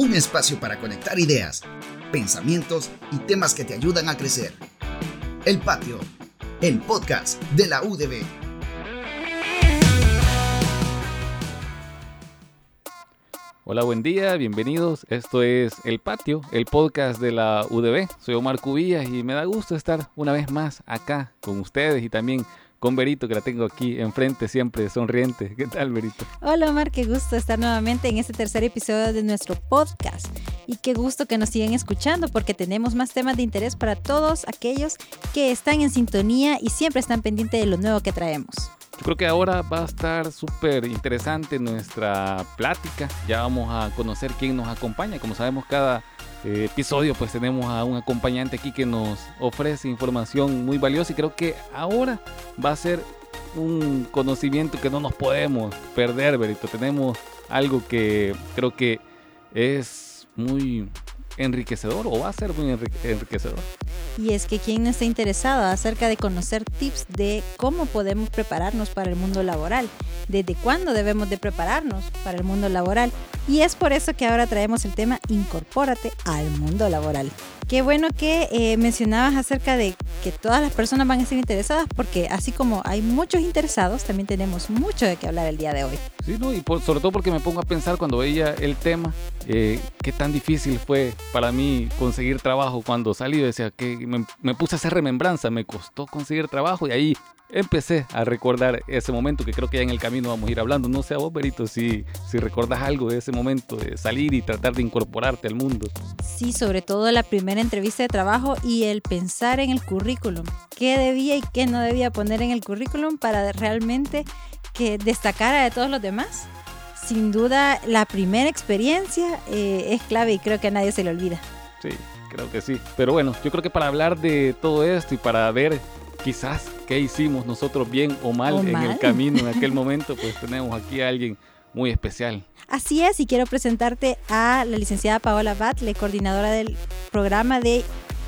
un espacio para conectar ideas, pensamientos y temas que te ayudan a crecer. El Patio, el podcast de la UDB. Hola, buen día, bienvenidos. Esto es El Patio, el podcast de la UDB. Soy Omar Cubillas y me da gusto estar una vez más acá con ustedes y también con Berito, que la tengo aquí enfrente, siempre sonriente. ¿Qué tal, Berito? Hola, Omar, qué gusto estar nuevamente en este tercer episodio de nuestro podcast. Y qué gusto que nos sigan escuchando porque tenemos más temas de interés para todos aquellos que están en sintonía y siempre están pendientes de lo nuevo que traemos. Creo que ahora va a estar súper interesante nuestra plática. Ya vamos a conocer quién nos acompaña. Como sabemos, cada eh, episodio pues tenemos a un acompañante aquí que nos ofrece información muy valiosa y creo que ahora va a ser un conocimiento que no nos podemos perder, Berito. Tenemos algo que creo que es muy enriquecedor o va a ser muy enriquecedor. Y es que quien está interesado acerca de conocer tips de cómo podemos prepararnos para el mundo laboral, desde cuándo debemos de prepararnos para el mundo laboral. Y es por eso que ahora traemos el tema Incorpórate al mundo laboral. Qué bueno que eh, mencionabas acerca de que todas las personas van a ser interesadas porque así como hay muchos interesados, también tenemos mucho de qué hablar el día de hoy. Sí, ¿no? y sobre todo porque me pongo a pensar cuando veía el tema, eh, qué tan difícil fue para mí conseguir trabajo cuando salí. Decía que me, me puse a hacer remembranza, me costó conseguir trabajo y ahí empecé a recordar ese momento que creo que ya en el camino vamos a ir hablando. No sé a vos, Berito, si, si recordas algo de ese momento de salir y tratar de incorporarte al mundo. Sí, sobre todo la primera entrevista de trabajo y el pensar en el currículum. ¿Qué debía y qué no debía poner en el currículum para realmente que destacara de todos los demás? Sin duda, la primera experiencia eh, es clave y creo que a nadie se le olvida. Sí, creo que sí. Pero bueno, yo creo que para hablar de todo esto y para ver quizás qué hicimos nosotros bien o mal en el camino en aquel momento, pues tenemos aquí a alguien muy especial. Así es, y quiero presentarte a la licenciada Paola Batle, coordinadora del programa de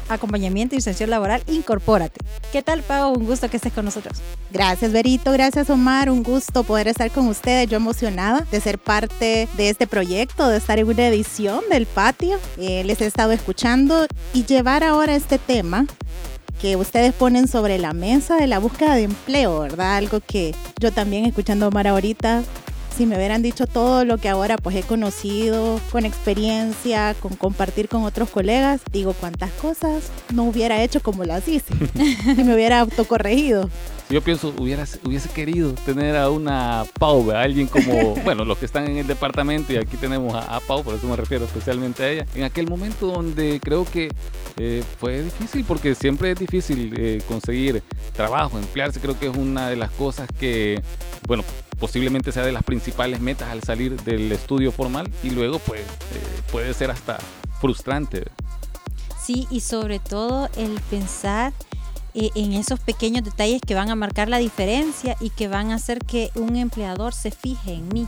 acompañamiento y inserción laboral Incorpórate. ¿Qué tal, Pau? Un gusto que estés con nosotros. Gracias, Berito. Gracias, Omar. Un gusto poder estar con ustedes. Yo emocionada de ser parte de este proyecto, de estar en una edición del patio. Eh, les he estado escuchando y llevar ahora este tema que ustedes ponen sobre la mesa de la búsqueda de empleo, ¿verdad? Algo que yo también escuchando a Omar ahorita, si me hubieran dicho todo lo que ahora pues he conocido, con experiencia, con compartir con otros colegas, digo cuántas cosas no hubiera hecho como las hice, si me hubiera autocorregido. Yo pienso, hubiera, hubiese querido tener a una Pau, a alguien como, bueno, los que están en el departamento y aquí tenemos a, Pau, por eso me refiero especialmente a ella, en aquel momento donde creo que eh, fue difícil, porque siempre es difícil eh, conseguir trabajo, emplearse, creo que es una de las cosas que, bueno, posiblemente sea de las principales metas al salir del estudio formal y luego pues eh, puede ser hasta frustrante. Sí, y sobre todo el pensar eh, en esos pequeños detalles que van a marcar la diferencia y que van a hacer que un empleador se fije en mí.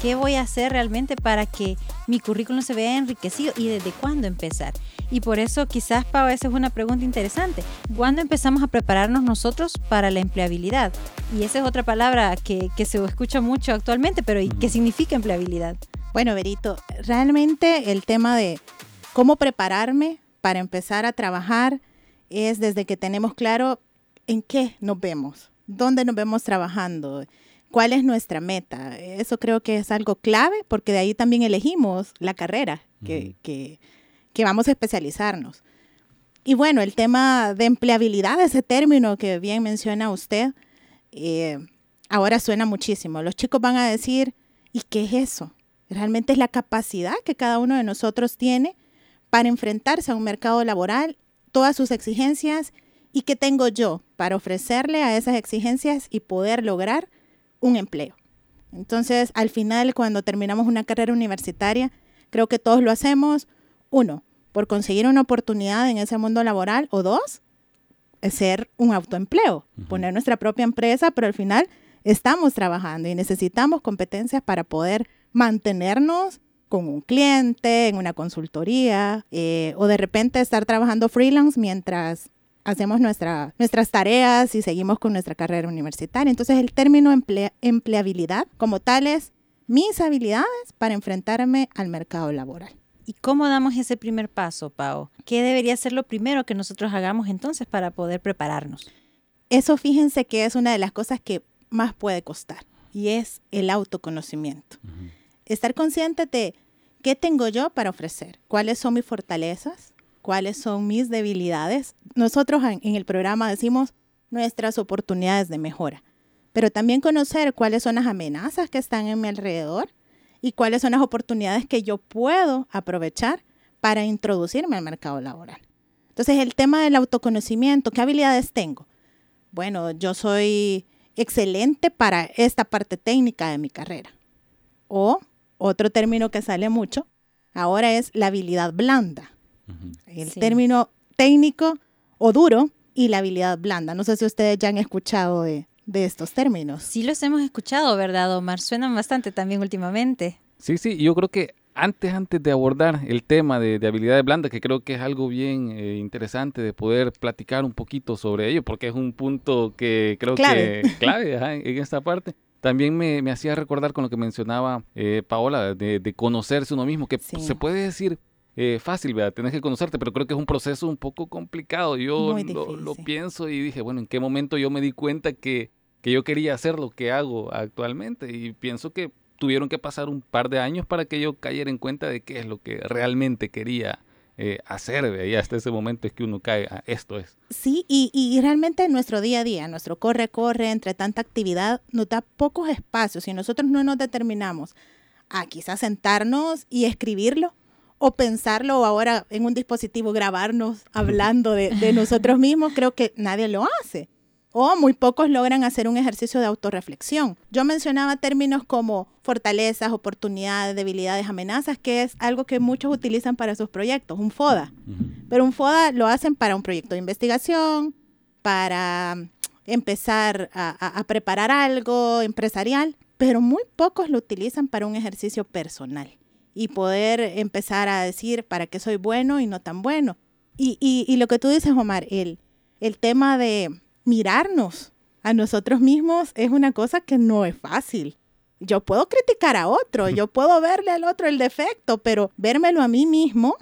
¿Qué voy a hacer realmente para que mi currículum se vea enriquecido y desde cuándo empezar? Y por eso quizás, Pau, esa es una pregunta interesante. ¿Cuándo empezamos a prepararnos nosotros para la empleabilidad? Y esa es otra palabra que, que se escucha mucho actualmente, pero ¿qué significa empleabilidad? Bueno, Berito, realmente el tema de cómo prepararme para empezar a trabajar es desde que tenemos claro en qué nos vemos, dónde nos vemos trabajando, cuál es nuestra meta. Eso creo que es algo clave porque de ahí también elegimos la carrera que, que, vamos a especializarnos. Y bueno, el tema de empleabilidad, ese término que bien menciona usted, eh, ahora suena muchísimo. Los chicos van a decir, ¿y qué es eso? Realmente es la capacidad que cada uno de nosotros tiene para enfrentarse a un mercado laboral todas sus exigencias y qué tengo yo para ofrecerle a esas exigencias y poder lograr un empleo. Entonces, al final, cuando terminamos una carrera universitaria, creo que todos lo hacemos, uno, por conseguir una oportunidad en ese mundo laboral, o dos, ser un autoempleo, poner nuestra propia empresa, pero al final estamos trabajando y necesitamos competencias para poder mantenernos con un cliente, en una consultoría, eh, o de repente estar trabajando freelance mientras hacemos nuestra, nuestras tareas y seguimos con nuestra carrera universitaria. Entonces el término empleabilidad como tal es mis habilidades para enfrentarme al mercado laboral. ¿Y cómo damos ese primer paso, Pau? ¿Qué debería ser lo primero que nosotros hagamos entonces para poder prepararnos? Eso fíjense que es una de las cosas que más puede costar y es el autoconocimiento. Estar consciente de qué tengo yo para ofrecer, cuáles son mis fortalezas, cuáles son mis debilidades. Nosotros en el programa decimos nuestras oportunidades de mejora, pero también conocer cuáles son las amenazas que están en mi alrededor y cuáles son las oportunidades que yo puedo aprovechar para introducirme al mercado laboral. Entonces, el tema del autoconocimiento, ¿qué habilidades tengo? Bueno, yo soy excelente para esta parte técnica de mi carrera. O otro término que sale mucho ahora es la habilidad blanda. El término técnico o duro y la habilidad blanda. No sé si ustedes ya han escuchado de, de estos términos. Sí los hemos escuchado, ¿verdad, Omar? Suenan bastante también últimamente. Sí, sí, yo creo que antes, antes de abordar el tema de, de habilidades blandas, que creo que es algo bien eh, interesante de poder platicar un poquito sobre ello, porque es un punto que creo que clave en, esta parte. También me, me, hacía recordar con lo que mencionaba eh, Paola, de, de, conocerse uno mismo, que se puede decir eh, fácil, ¿verdad? Tienes que conocerte, pero creo que es un proceso un poco complicado. Yo lo, lo, pienso y dije, bueno, ¿en qué momento yo me di cuenta que que yo quería hacer lo que hago actualmente y pienso que tuvieron que pasar un par de años para que yo cayera en cuenta de qué es lo que realmente quería eh, hacer, y hasta ese momento es que uno cae, a esto es. Sí, y, y realmente en nuestro día a día, nuestro corre-corre, entre tanta actividad, nos da pocos espacios y nosotros no nos determinamos a quizás sentarnos y escribirlo o pensarlo o ahora en un dispositivo grabarnos hablando de, de nosotros mismos, creo que nadie lo hace o muy pocos logran hacer un ejercicio de autorreflexión. Yo mencionaba términos como fortalezas, oportunidades, debilidades, amenazas, que es algo que muchos utilizan para sus proyectos, un FODA. Pero un FODA lo hacen para un proyecto de investigación, para empezar a, a preparar algo empresarial, pero muy pocos lo utilizan para un ejercicio personal y poder empezar a decir para qué soy bueno y no tan bueno. Y, y, y lo que tú dices, Omar, el, el tema de mirarnos a nosotros mismos es una cosa que no es fácil. Yo puedo criticar a otro, yo puedo verle al otro el defecto, pero vérmelo a mí mismo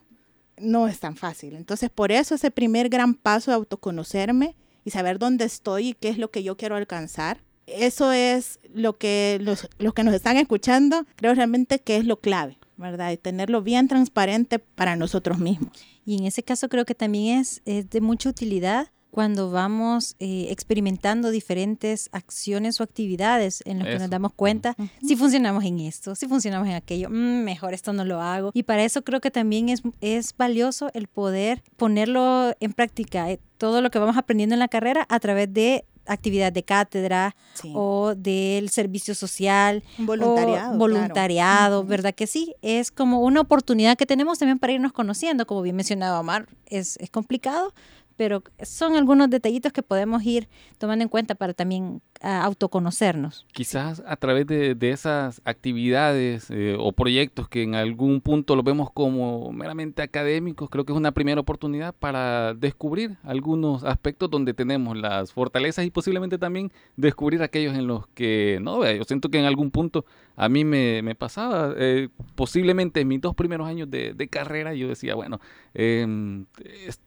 no es tan fácil. Entonces, por eso ese primer gran paso de autoconocerme y saber dónde estoy y qué es lo que yo quiero alcanzar, eso es lo que los, los que nos están escuchando, creo realmente que es lo clave, ¿verdad? Y tenerlo bien transparente para nosotros mismos. Y en ese caso creo que también es, es de mucha utilidad cuando vamos eh, experimentando diferentes acciones o actividades en las que nos damos cuenta si funcionamos en esto, si funcionamos en aquello, mm, mejor esto no lo hago. Y para eso creo que también es, es valioso el poder ponerlo en práctica, eh, todo lo que vamos aprendiendo en la carrera a través de actividad de cátedra o del servicio social. Voluntariado. voluntariado, ¿verdad que sí? Es como una oportunidad que tenemos también para irnos conociendo, como bien mencionaba Omar, es, es complicado, pero son algunos detallitos que podemos ir tomando en cuenta para también autoconocernos. Quizás a través de, esas actividades eh, o proyectos que en algún punto lo vemos como meramente académicos, creo que es una primera oportunidad para descubrir algunos aspectos donde tenemos las fortalezas y posiblemente también descubrir aquellos en los que no, yo siento que en algún punto a mí me, pasaba, eh, posiblemente en mis dos primeros años de, carrera yo decía, bueno, em,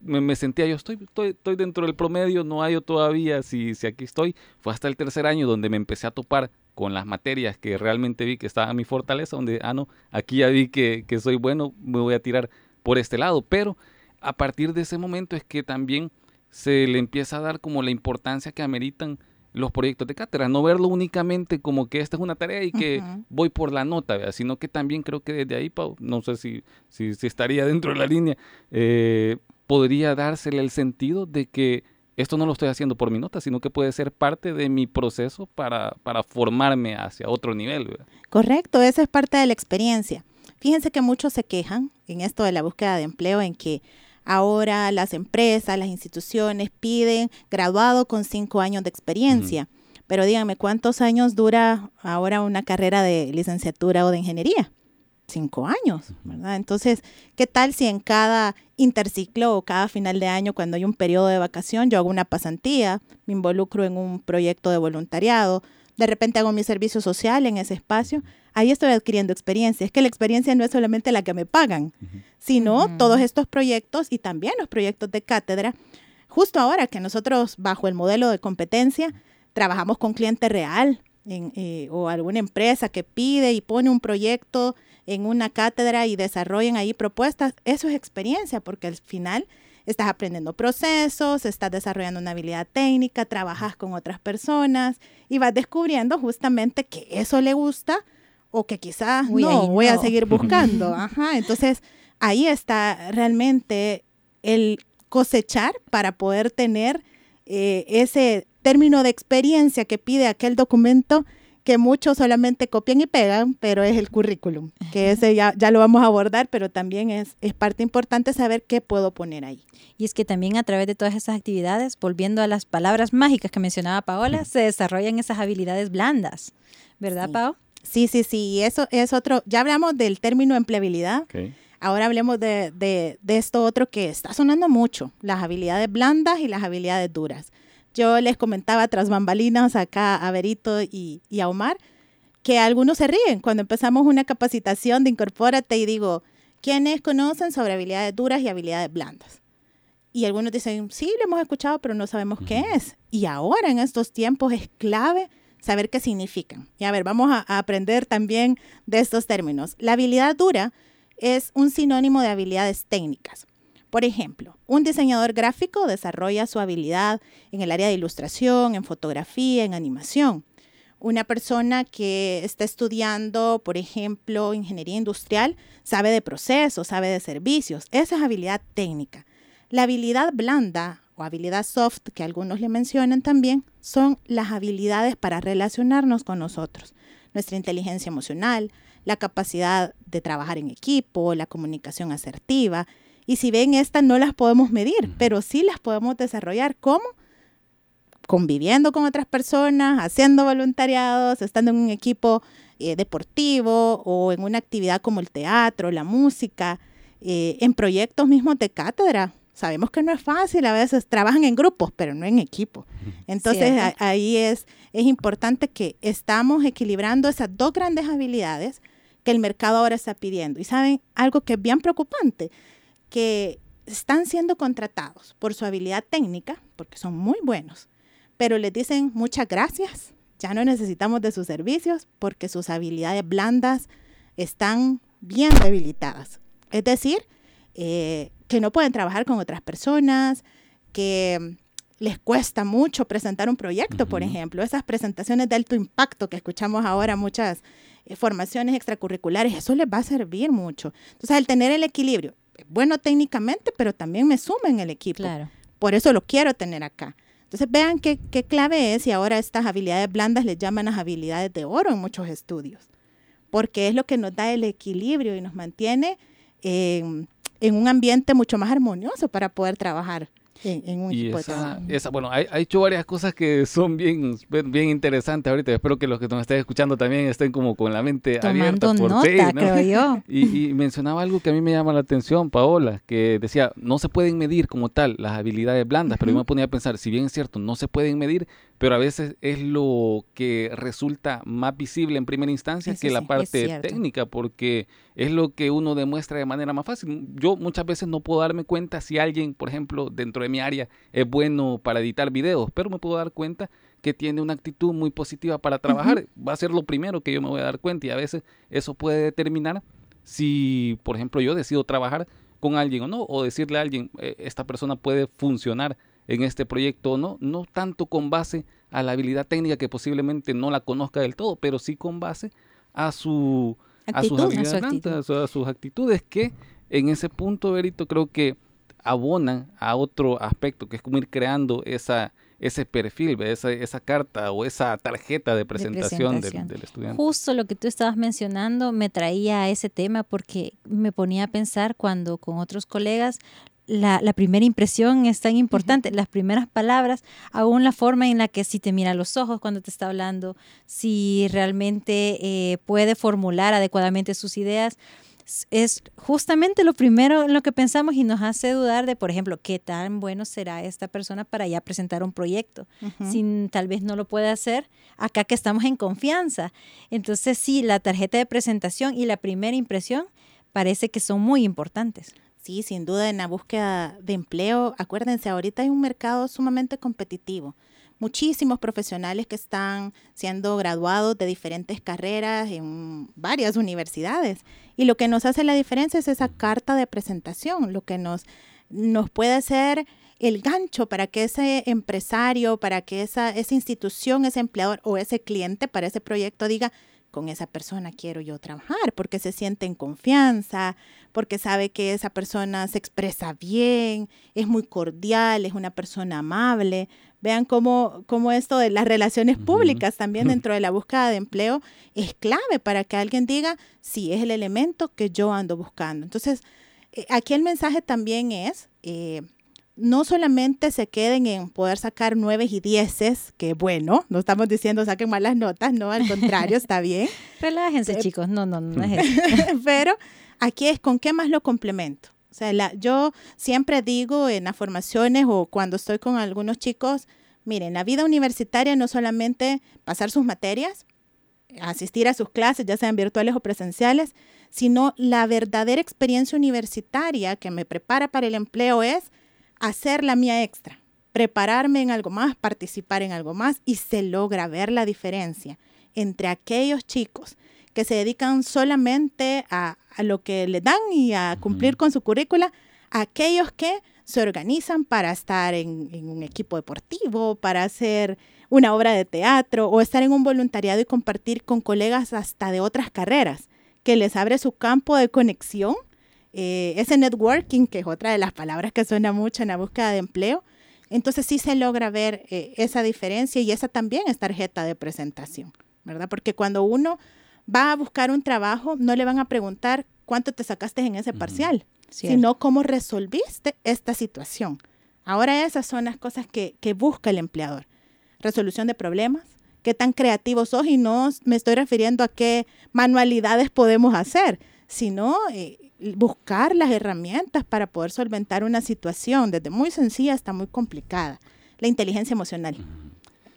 me, sentía, yo estoy, estoy, dentro del promedio, no hay todavía si, si aquí estoy, fue hasta el tercer año donde me empecé a topar con las materias que realmente vi que estaba mi fortaleza, donde, ah, no, aquí ya vi que, que soy bueno, me voy a tirar por este lado. Pero a partir de ese momento es que también se le empieza a dar como la importancia que ameritan los proyectos de cátedra, no verlo únicamente como que esta es una tarea y que voy por la nota, sino que también creo que desde ahí, Pau, no sé si, si, estaría dentro de la línea, eh, podría dársele el sentido de que esto no lo estoy haciendo por mi nota, sino que puede ser parte de mi proceso para, para formarme hacia otro nivel. Correcto, esa es parte de la experiencia. Fíjense que muchos se quejan en esto de la búsqueda de empleo, en que ahora las empresas, las instituciones piden graduado con cinco años de experiencia. Pero díganme, ¿cuántos años dura ahora una carrera de licenciatura o de ingeniería? Cinco años, ¿verdad? Entonces, ¿qué tal si en cada interciclo o cada final de año, cuando hay un periodo de vacación, yo hago una pasantía, me involucro en un proyecto de voluntariado, de repente hago mi servicio social en ese espacio, ahí estoy adquiriendo experiencia. Es que la experiencia no es solamente la que me pagan, sino todos estos proyectos y también los proyectos de cátedra. Justo ahora que nosotros, bajo el modelo de competencia, trabajamos con cliente real en, eh, o alguna empresa que pide y pone un proyecto en una cátedra y desarrollan ahí propuestas, eso es experiencia, porque al final estás aprendiendo procesos, estás desarrollando una habilidad técnica, trabajas con otras personas y vas descubriendo justamente que eso le gusta o que quizás Uy, no, voy a seguir buscando. Ajá, entonces ahí está realmente el cosechar para poder tener eh, ese término de experiencia que pide aquel documento que muchos solamente copian y pegan, pero es el currículum, que ese ya, ya lo vamos a abordar, pero también es, es parte importante saber qué puedo poner ahí. Y es que también a través de todas esas actividades, volviendo a las palabras mágicas que mencionaba Paola, se desarrollan esas habilidades blandas. ¿Verdad, Sí. Pao? Sí, sí, sí, y eso es otro, ya hablamos del término empleabilidad, ahora hablemos de, de, de esto otro que está sonando mucho, las habilidades blandas y las habilidades duras. Yo les comentaba tras bambalinas acá a Berito y, y a Omar que algunos se ríen cuando empezamos una capacitación de Incorpórate y digo, ¿quiénes conocen sobre habilidades duras y habilidades blandas? Y algunos dicen, sí, lo hemos escuchado, pero no sabemos qué es. Y ahora en estos tiempos es clave saber qué significan. Y a ver, vamos a, a aprender también de estos términos. La habilidad dura es un sinónimo de habilidades técnicas. Por ejemplo, un diseñador gráfico desarrolla su habilidad en el área de ilustración, en fotografía, en animación. Una persona que está estudiando, por ejemplo, ingeniería industrial, sabe de procesos, sabe de servicios. Esa es habilidad técnica. La habilidad blanda o habilidad soft, que algunos le mencionan también, son las habilidades para relacionarnos con nosotros. Nuestra inteligencia emocional, la capacidad de trabajar en equipo, la comunicación asertiva. Y si ven, estas no las podemos medir, pero sí las podemos desarrollar. ¿Cómo? Conviviendo con otras personas, haciendo voluntariados, estando en un equipo eh, deportivo o en una actividad como el teatro, la música, eh, en proyectos mismos de cátedra. Sabemos que no es fácil, a veces trabajan en grupos, pero no en equipo. Entonces a- ahí es, es importante que estamos equilibrando esas dos grandes habilidades que el mercado ahora está pidiendo. Y saben, algo que es bien preocupante, que están siendo contratados por su habilidad técnica, porque son muy buenos, pero les dicen muchas gracias, ya no necesitamos de sus servicios porque sus habilidades blandas están bien debilitadas. Es decir, eh, que no pueden trabajar con otras personas, que les cuesta mucho presentar un proyecto, por ejemplo, esas presentaciones de alto impacto que escuchamos ahora, muchas eh, formaciones extracurriculares, eso les va a servir mucho. Entonces, al tener el equilibrio, bueno técnicamente, pero también me suma en el equipo. Claro. Por eso lo quiero tener acá. Entonces vean qué, qué clave es y ahora estas habilidades blandas les llaman las habilidades de oro en muchos estudios, porque es lo que nos da el equilibrio y nos mantiene en, en un ambiente mucho más armonioso para poder trabajar en, en un Y equipo de esa, trabajo. esa, bueno, ha, hecho varias cosas que son bien, bien interesantes ahorita. Espero que los que nos estén escuchando también estén como con la mente abierta por nota, sí, ¿no? creo yo. Y, y mencionaba algo que a mí me llama la atención, Paola, que decía, no se pueden medir como tal las habilidades blandas, pero yo me ponía a pensar, si bien es cierto, no se pueden medir, pero a veces es lo que resulta más visible en primera instancia Eso que la sí, parte técnica, porque es lo que uno demuestra de manera más fácil. Yo muchas veces no puedo darme cuenta si alguien, por ejemplo, dentro de mi área es bueno para editar videos, pero me puedo dar cuenta que tiene una actitud muy positiva para trabajar. Va a ser lo primero que yo me voy a dar cuenta y a veces eso puede determinar si, por ejemplo, yo decido trabajar con alguien o no, o decirle a alguien, "Eh, esta persona puede funcionar en este proyecto o no, no tanto con base a la habilidad técnica que posiblemente no la conozca del todo, pero sí con base a su a sus Actitud, a su habilidades a sus actitudes que en ese punto, Berito, creo que abonan a otro aspecto, que es como ir creando esa, ese perfil, esa, esa carta o esa tarjeta de presentación. Del, estudiante. Justo lo que tú estabas mencionando me traía a ese tema porque me ponía a pensar cuando con otros colegas la, la primera impresión es tan importante, las primeras palabras, aún la forma en la que si te mira a los ojos cuando te está hablando, si realmente eh, puede formular adecuadamente sus ideas. es justamente lo primero en lo que pensamos y nos hace dudar de, por ejemplo, qué tan bueno será esta persona para ya presentar un proyecto. Si tal vez no lo puede hacer, acá que estamos en confianza. Entonces, sí, la tarjeta de presentación y la primera impresión parece que son muy importantes. Sí, sin duda en la búsqueda de empleo, acuérdense, ahorita hay un mercado sumamente competitivo muchísimos profesionales que están siendo graduados de diferentes carreras en varias universidades. Y lo que nos hace la diferencia es esa carta de presentación, lo que nos, nos puede hacer el gancho para que ese empresario, para que esa, esa institución, ese empleador o ese cliente para ese proyecto diga, con esa persona quiero yo trabajar, porque se siente en confianza, porque sabe que esa persona se expresa bien, es muy cordial, es una persona amable. Vean cómo, cómo esto de las relaciones públicas también dentro de la búsqueda de empleo es clave para que alguien diga, sí, es el elemento que yo ando buscando. Entonces, eh, aquí el mensaje también es... Eh, no solamente se queden en poder sacar nueve y dieces, que bueno, no estamos diciendo saquen malas notas, no, al contrario, está bien. Relájense, Eh, chicos, no, no, no es eso. Pero aquí es con qué más lo complemento. O sea, la- yo siempre digo en las formaciones o cuando estoy con algunos chicos, miren, la vida universitaria no solamente pasar sus materias, asistir a sus clases, ya sean virtuales o presenciales, sino la verdadera experiencia universitaria que me prepara para el empleo es hacer la mía extra, prepararme en algo más, participar en algo más y se logra ver la diferencia entre aquellos chicos que se dedican solamente a, a lo que le dan y a cumplir con su currícula, a aquellos que se organizan para estar en, en un equipo deportivo, para hacer una obra de teatro o estar en un voluntariado y compartir con colegas hasta de otras carreras, que les abre su campo de conexión eh, ese networking, que es otra de las palabras que suena mucho en la búsqueda de empleo, entonces sí se logra ver eh, esa diferencia y esa también es tarjeta de presentación, ¿verdad? Porque cuando uno va a buscar un trabajo, no le van a preguntar cuánto te sacaste en ese parcial, Cierto. sino cómo resolviste esta situación. Ahora esas son las cosas que, que busca el empleador. Resolución de problemas, qué tan creativos sos y no me estoy refiriendo a qué manualidades podemos hacer, sino eh, buscar las herramientas para poder solventar una situación desde muy sencilla hasta muy complicada. La inteligencia emocional.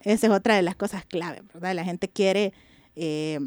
Esa es otra de las cosas clave, ¿verdad? La gente quiere eh,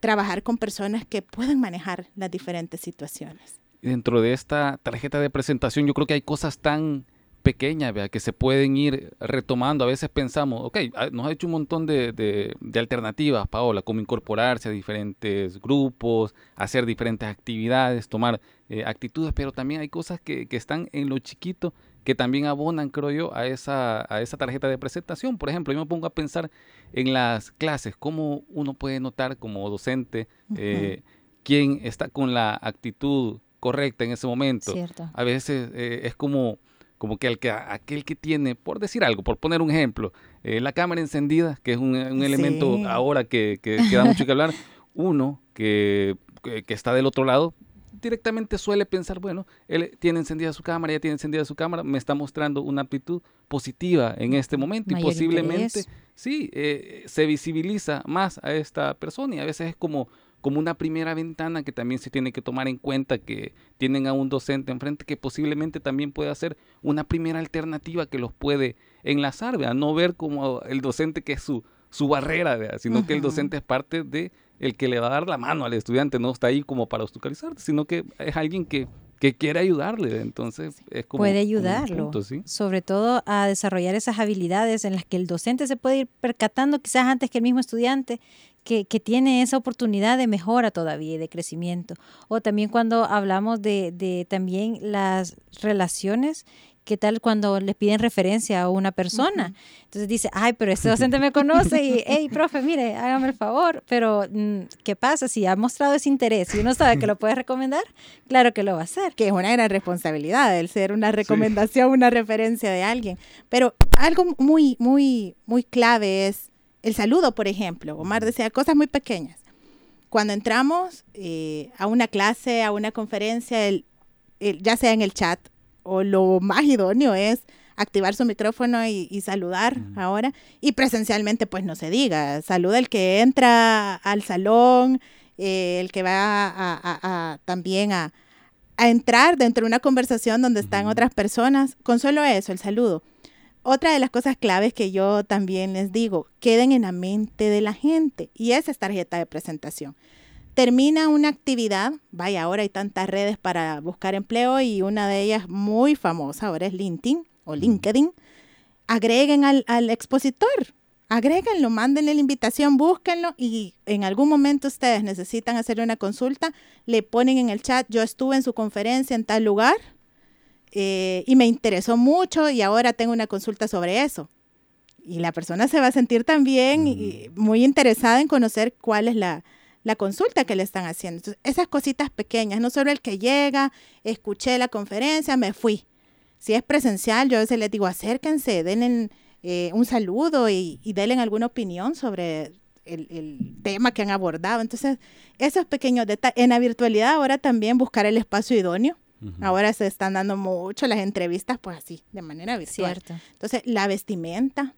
trabajar con personas que pueden manejar las diferentes situaciones. Dentro de esta tarjeta de presentación yo creo que hay cosas tan pequeñas ¿vea? que se pueden ir retomando. A veces pensamos, ok, ah, nos ha hecho un montón de, de- de alternativas, Paola, como incorporarse a diferentes grupos, hacer diferentes actividades, tomar eh, actitudes, pero también hay cosas que, que están en lo chiquito que también abonan, creo yo, a esa, a esa tarjeta de presentación. Por ejemplo, yo me pongo a pensar en las clases, cómo uno puede notar como docente eh, quién está con la actitud correcta en ese momento. Cierto. A veces eh, es como, como que, el que aquel que tiene, por decir algo, por poner un ejemplo, eh, la cámara encendida, que es un, un elemento Sí. ahora que, que, que da mucho que hablar, uno que, que, está del otro lado directamente suele pensar, bueno, él tiene encendida su cámara, ya tiene encendida su cámara, me está mostrando una actitud positiva en este momento y posiblemente, interés. sí, eh, se visibiliza más a esta persona y a veces es como, como una primera ventana que también se tiene que tomar en cuenta que tienen a un docente enfrente que posiblemente también puede ser una primera alternativa que los puede enlazar, ¿vea? no ver como el docente que es su, su barrera, ¿vea? sino que el docente es parte de el que le va a dar la mano al estudiante, no está ahí como para obstaculizar, sino que es alguien que, que quiere ayudarle, entonces es como puede como ayudarlo, punto, ¿sí? sobre todo a desarrollar esas habilidades en las que el docente se puede ir percatando quizás antes que el mismo estudiante que, que tiene esa oportunidad de mejora todavía y de crecimiento. O también cuando hablamos de, de también las relaciones, ¿qué tal cuando les piden referencia a una persona? Entonces dice, ay, pero este docente me conoce y, hey, profe, mire, hágame el favor, pero mm, ¿qué pasa? Si ha mostrado ese interés y uno sabe que lo puede recomendar, claro que lo va a hacer. que es una gran responsabilidad el ser una recomendación, una referencia de alguien. Pero algo muy, muy, muy clave es el saludo, por ejemplo. Omar decía cosas muy pequeñas. Cuando entramos eh, a una clase, a una conferencia, el- el- ya sea en el chat o lo más idóneo es activar su micrófono y, y saludar ahora. Y presencialmente, pues no se diga. Saluda el que entra al salón eh, el que va a, también a, entrar dentro de una conversación donde están otras personas, con solo eso, el saludo. Otra de las cosas claves que yo también les digo, queden en la mente de la gente y esa es tarjeta de presentación. Termina una actividad, vaya, ahora hay tantas redes para buscar empleo y una de ellas muy famosa ahora es LinkedIn o LinkedIn. Agreguen al, al expositor, agréguenlo, mándenle la invitación, búsquenlo y en algún momento ustedes necesitan hacer una consulta, le ponen en el chat, yo estuve en su conferencia en tal lugar eh, y me interesó mucho y ahora tengo una consulta sobre eso. Y la persona se va a sentir también muy interesada en conocer cuál es la, la consulta que le están haciendo. Entonces, esas cositas pequeñas, no solo el que llega, escuché la conferencia, me fui. Si es presencial, yo a veces les digo, acérquense, denle eh, un saludo y, y denle alguna opinión sobre el, tema que han abordado. Entonces, esos pequeños detalles. En la virtualidad ahora también buscar el espacio idóneo. Ahora se están dando mucho las entrevistas, pues así, de manera virtual. Entonces, la vestimenta,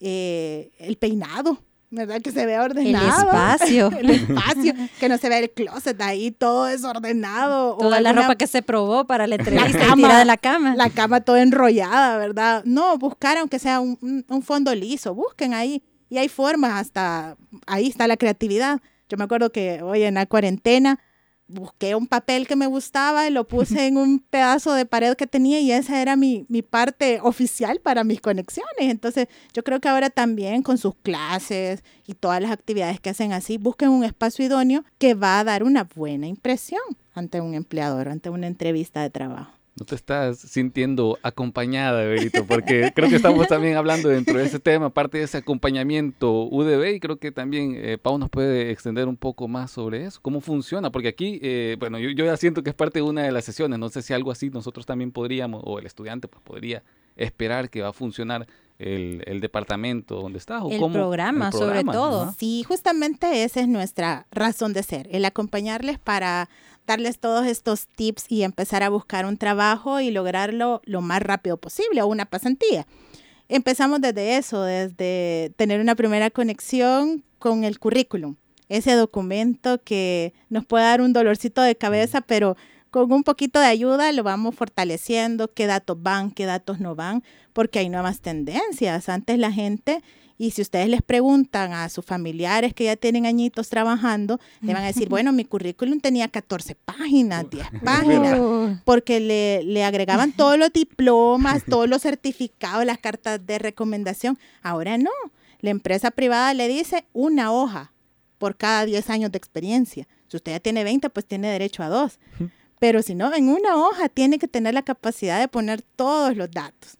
eh, el peinado, ¿verdad? Que se vea ordenado. El espacio. el espacio, que no se vea el closet ahí todo desordenado. Toda la ropa que se probó para la entrevista la de la cama. La cama toda enrollada, ¿verdad? No, buscar aunque sea un, un fondo liso, busquen ahí. Y hay formas hasta, ahí está la creatividad. Yo me acuerdo que hoy en la cuarentena busqué un papel que me gustaba y lo puse en un pedazo de pared que tenía y esa era mi, mi, parte oficial para mis conexiones. Entonces, yo creo que ahora también con sus clases y todas las actividades que hacen así, busquen un espacio idóneo que va a dar una buena impresión ante un empleador, ante una entrevista de trabajo no te estás sintiendo acompañada, Berito, porque creo que estamos también hablando dentro de ese tema, parte de ese acompañamiento UDB, y creo que también eh, Pau nos puede extender un poco más sobre eso, cómo funciona, porque aquí, eh, bueno, yo, ya siento que es parte de una de las sesiones, no sé si algo así nosotros también podríamos, o el estudiante pues podría esperar que va a funcionar el, departamento donde está. ¿o el, programa, sobre todo. Sí, justamente esa es nuestra razón de ser, el acompañarles para darles todos estos tips y empezar a buscar un trabajo y lograrlo lo más rápido posible o una pasantía. Empezamos desde eso, desde tener una primera conexión con el currículum, ese documento que nos puede dar un dolorcito de cabeza, pero con un poquito de ayuda lo vamos fortaleciendo, qué datos van, qué datos no van, porque hay nuevas tendencias. Antes la gente y si ustedes les preguntan a sus familiares que ya tienen añitos trabajando, le van a decir, bueno, mi currículum tenía 14 páginas, 10 páginas, porque le, le agregaban todos los diplomas, todos los certificados, las cartas de recomendación. Ahora no. La empresa privada le dice una hoja por cada 10 años de experiencia. Si usted ya tiene 20, pues tiene derecho a dos. Pero si no, en una hoja tiene que tener la capacidad de poner todos los datos.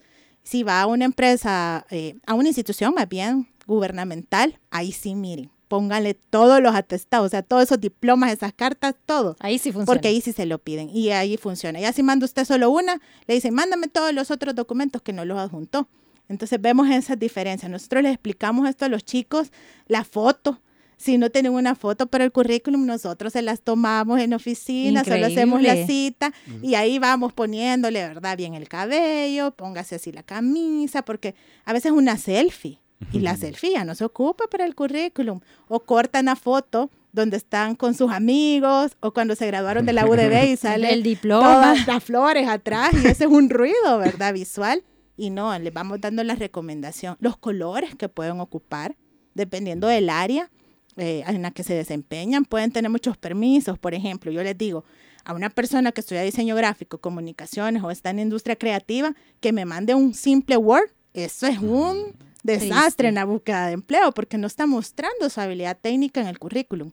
Si va a una empresa, eh, a una institución más bien gubernamental, ahí sí, miren, pónganle todos los atestados, o sea, todos esos diplomas, esas cartas, todo. Ahí sí funciona. Porque ahí sí se lo piden y ahí funciona. Ya si manda usted solo una, le dicen, mándame todos los otros documentos que no los adjuntó. Entonces vemos esas diferencias. Nosotros les explicamos esto a los chicos, la foto, si no tienen una foto para el currículum, nosotros se las tomamos en oficina, solo hacemos la cita y ahí vamos poniéndole, ¿verdad? Bien el cabello, póngase así la camisa, porque a veces una selfie y la selfie ya no se ocupa para el currículum o cortan la foto donde están con sus amigos o cuando se graduaron de la UDB y sale el diploma, las flores atrás y ese es un ruido, ¿verdad? Visual. Y no, le vamos dando la recomendación, los colores que pueden ocupar dependiendo del área eh, en la que se desempeñan pueden tener muchos permisos. Por ejemplo, yo les digo a una persona que estudia diseño gráfico, comunicaciones o está en industria creativa, que me mande un simple Word. Eso es un desastre en la búsqueda de empleo porque no está mostrando su habilidad técnica en el currículum.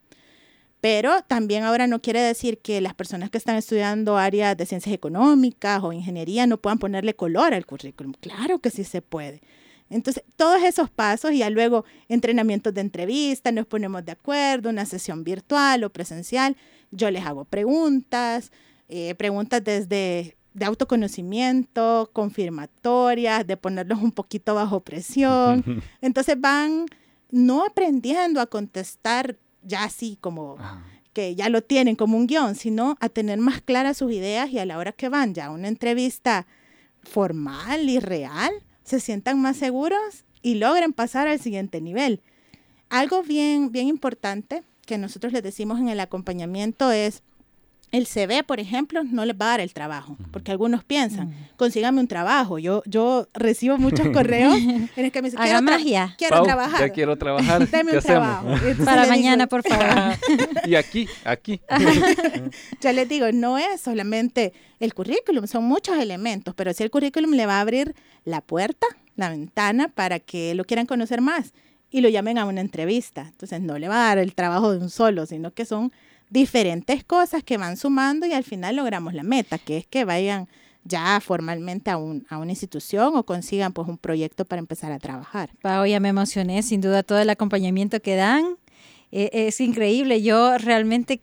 Pero también ahora no quiere decir que las personas que están estudiando áreas de ciencias económicas o ingeniería no puedan ponerle color al currículum. Claro que sí se puede. Entonces, todos esos pasos y ya luego entrenamientos de entrevista, nos ponemos de acuerdo, una sesión virtual o presencial, yo les hago preguntas, eh, preguntas desde de autoconocimiento, confirmatorias, de ponerlos un poquito bajo presión. Entonces van no aprendiendo a contestar ya así como que ya lo tienen como un guion, sino a tener más claras sus ideas y a la hora que van ya a una entrevista formal y real, se sientan más seguros y logren pasar al siguiente nivel. Algo bien, bien importante que nosotros les decimos en el acompañamiento es, el CV, por ejemplo, no les va a dar el trabajo, porque algunos piensan, consígame un trabajo. Yo, yo recibo muchos correos en los que me dicen, quiero, magia. quiero Pau, trabajar. Ya quiero trabajar. Deme ¿Qué un trabajo. Para digo- mañana, por favor. y aquí, aquí. Yo les digo, no es solamente el currículum, son muchos elementos, pero sí el currículum le va a abrir la puerta, la ventana para que lo quieran conocer más y lo llamen a una entrevista. Entonces no le va a dar el trabajo de un solo, sino que son diferentes cosas que van sumando y al final logramos la meta, que es que vayan ya formalmente a, un, a una institución o consigan pues un proyecto para empezar a trabajar. Pau, ya me emocioné, sin duda todo el acompañamiento que dan eh, es increíble. Yo realmente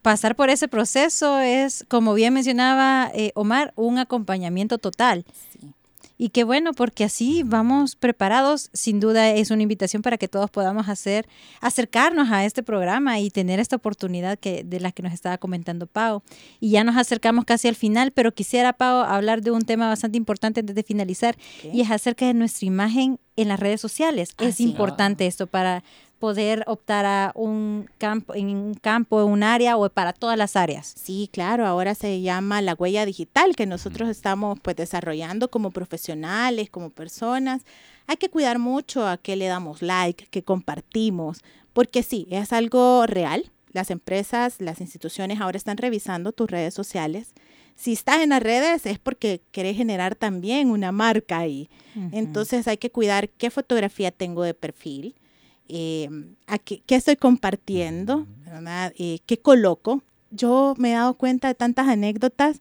pasar por ese proceso es, como bien mencionaba eh, Omar, un acompañamiento total. Sí. Y qué bueno, porque así vamos preparados. Sin duda es una invitación para que todos podamos hacer, acercarnos a este programa y tener esta oportunidad que, de la que nos estaba comentando Pau. Y ya nos acercamos casi al final, pero quisiera, Pau, hablar de un tema bastante importante antes de finalizar, y es acerca de nuestra imagen en las redes sociales. Ah, es sí. importante esto para poder optar a un campo, en un campo, en un área o para todas las áreas. Sí, claro, ahora se llama la huella digital que nosotros estamos pues desarrollando como profesionales, como personas. Hay que cuidar mucho a qué le damos like, qué compartimos, porque sí, es algo real. Las empresas, las instituciones ahora están revisando tus redes sociales. Si estás en las redes es porque querés generar también una marca ahí. Entonces hay que cuidar qué fotografía tengo de perfil, eh, a qué, qué estoy compartiendo, ¿verdad? Eh, qué coloco. Yo me he dado cuenta de tantas anécdotas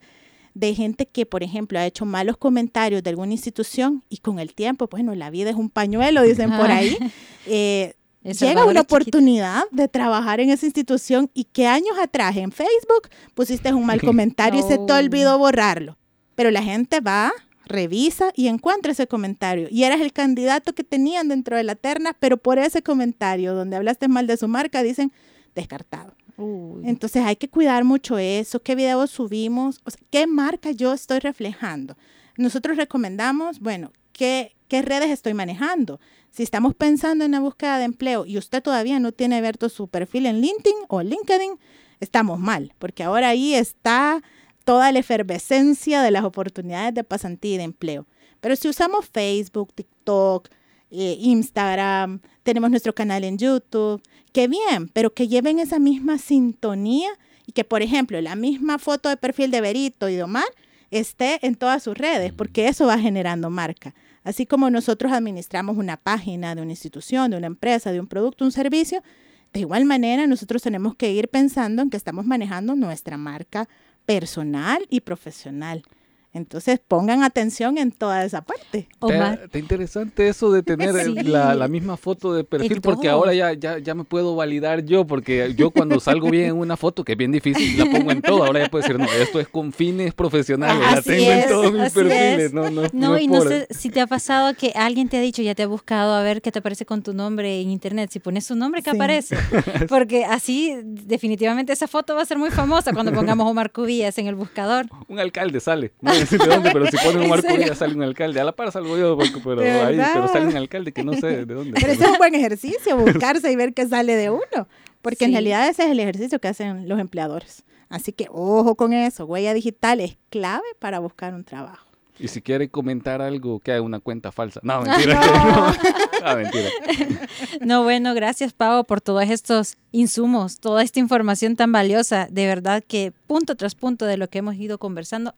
de gente que, por ejemplo, ha hecho malos comentarios de alguna institución y con el tiempo, bueno, la vida es un pañuelo, dicen por ahí. eh, llega una es chiquito. oportunidad de trabajar en esa institución y que años atrás en Facebook pusiste un mal comentario y se te olvidó borrarlo. Pero la gente va, revisa y encuentra ese comentario. Y eras el candidato que tenían dentro de la terna, pero por ese comentario donde hablaste mal de su marca, dicen descartado. Uy. Entonces hay que cuidar mucho eso, qué videos subimos, o sea, qué marca yo estoy reflejando. Nosotros recomendamos, bueno, qué, qué redes estoy manejando. Si estamos pensando en la búsqueda de empleo y usted todavía no tiene abierto su perfil en LinkedIn o LinkedIn, estamos mal, porque ahora ahí está toda la efervescencia de las oportunidades de pasantía y de empleo. Pero si usamos Facebook, TikTok, eh, Instagram, tenemos nuestro canal en YouTube, qué bien, pero que lleven esa misma sintonía y que, por ejemplo, la misma foto de perfil de Berito y de Omar esté en todas sus redes, porque eso va generando marca. Así como nosotros administramos una página de una institución, de una empresa, de un producto, un servicio, de igual manera nosotros tenemos que ir pensando en que estamos manejando nuestra marca personal y profesional. Entonces pongan atención en toda esa parte. Omar. Está, está interesante eso de tener Sí. la, la misma foto de perfil, porque ahora ya, ya, ya me puedo validar yo, porque yo cuando salgo bien en una foto, que es bien difícil, la pongo en todo. Ahora ya puedo decir, no, esto es con fines profesionales, la Así tengo es, en todos mis así perfiles. es. No, no, No, es y no sé si te ha pasado que alguien te ha dicho, ya te ha buscado a ver qué te aparece con tu nombre en internet. Si pones tu nombre, ¿qué Sí. aparece? Porque así, definitivamente, esa foto va a ser muy famosa cuando pongamos Omar Cubillas en el buscador. Un alcalde sale, no decir de dónde, pero si ponen un ¿En marco ya sale un alcalde. A la par salgo yo, pero, ¿De ahí, pero sale un alcalde que no sé de dónde. Pero ese es un buen ejercicio, buscarse y ver qué sale de uno. Porque en realidad ese es el ejercicio que hacen los empleadores. Así que ojo con eso. Huella digital es clave para buscar un trabajo. Y si quiere comentar algo, que haga una cuenta falsa. No, mentira. No. Ah, mentira. No, bueno, gracias Pau por todos estos insumos, toda esta información tan valiosa. De verdad que punto tras punto de lo que hemos ido conversando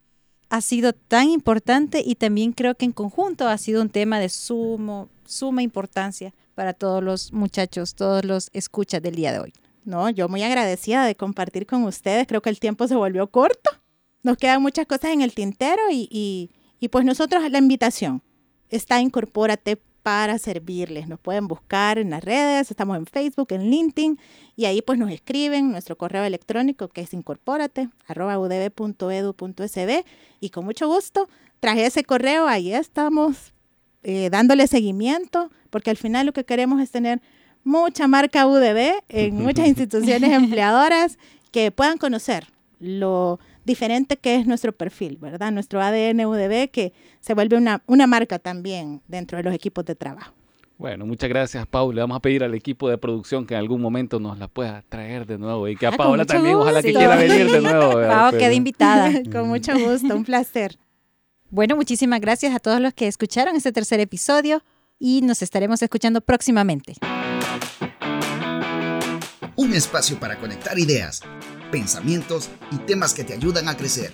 ha sido tan importante y también creo que en conjunto ha sido un tema de sumo, suma importancia para todos los muchachos, todos los escuchas del día de hoy. No, yo muy agradecida de compartir con ustedes. Creo que el tiempo se volvió corto. Nos quedan muchas cosas en el tintero y, y, y pues nosotros la invitación está Incorpórate para servirles. Nos pueden buscar en las redes, estamos en Facebook, en LinkedIn y ahí pues nos escriben nuestro correo electrónico que es incorpórate arroba udb.edu.sb y con mucho gusto traje ese correo, ahí estamos eh, dándole seguimiento porque al final lo que queremos es tener mucha marca UDB en muchas instituciones empleadoras que puedan conocer lo diferente que es nuestro perfil, ¿verdad? Nuestro ADN UDB que se vuelve una, una marca también dentro de los equipos de trabajo. Bueno, muchas gracias, Paula. Vamos a pedir al equipo de producción que en algún momento nos la pueda traer de nuevo y que a Ah, Paula también, ojalá que gusto. quiera venir de nuevo. Pau, Pero- queda invitada. Con mucho gusto, un placer. Bueno, muchísimas gracias a todos los que escucharon este tercer episodio y nos estaremos escuchando próximamente. Un espacio para conectar ideas, pensamientos y temas que te ayudan a crecer.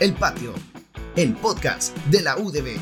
El Patio, el podcast de la UDB.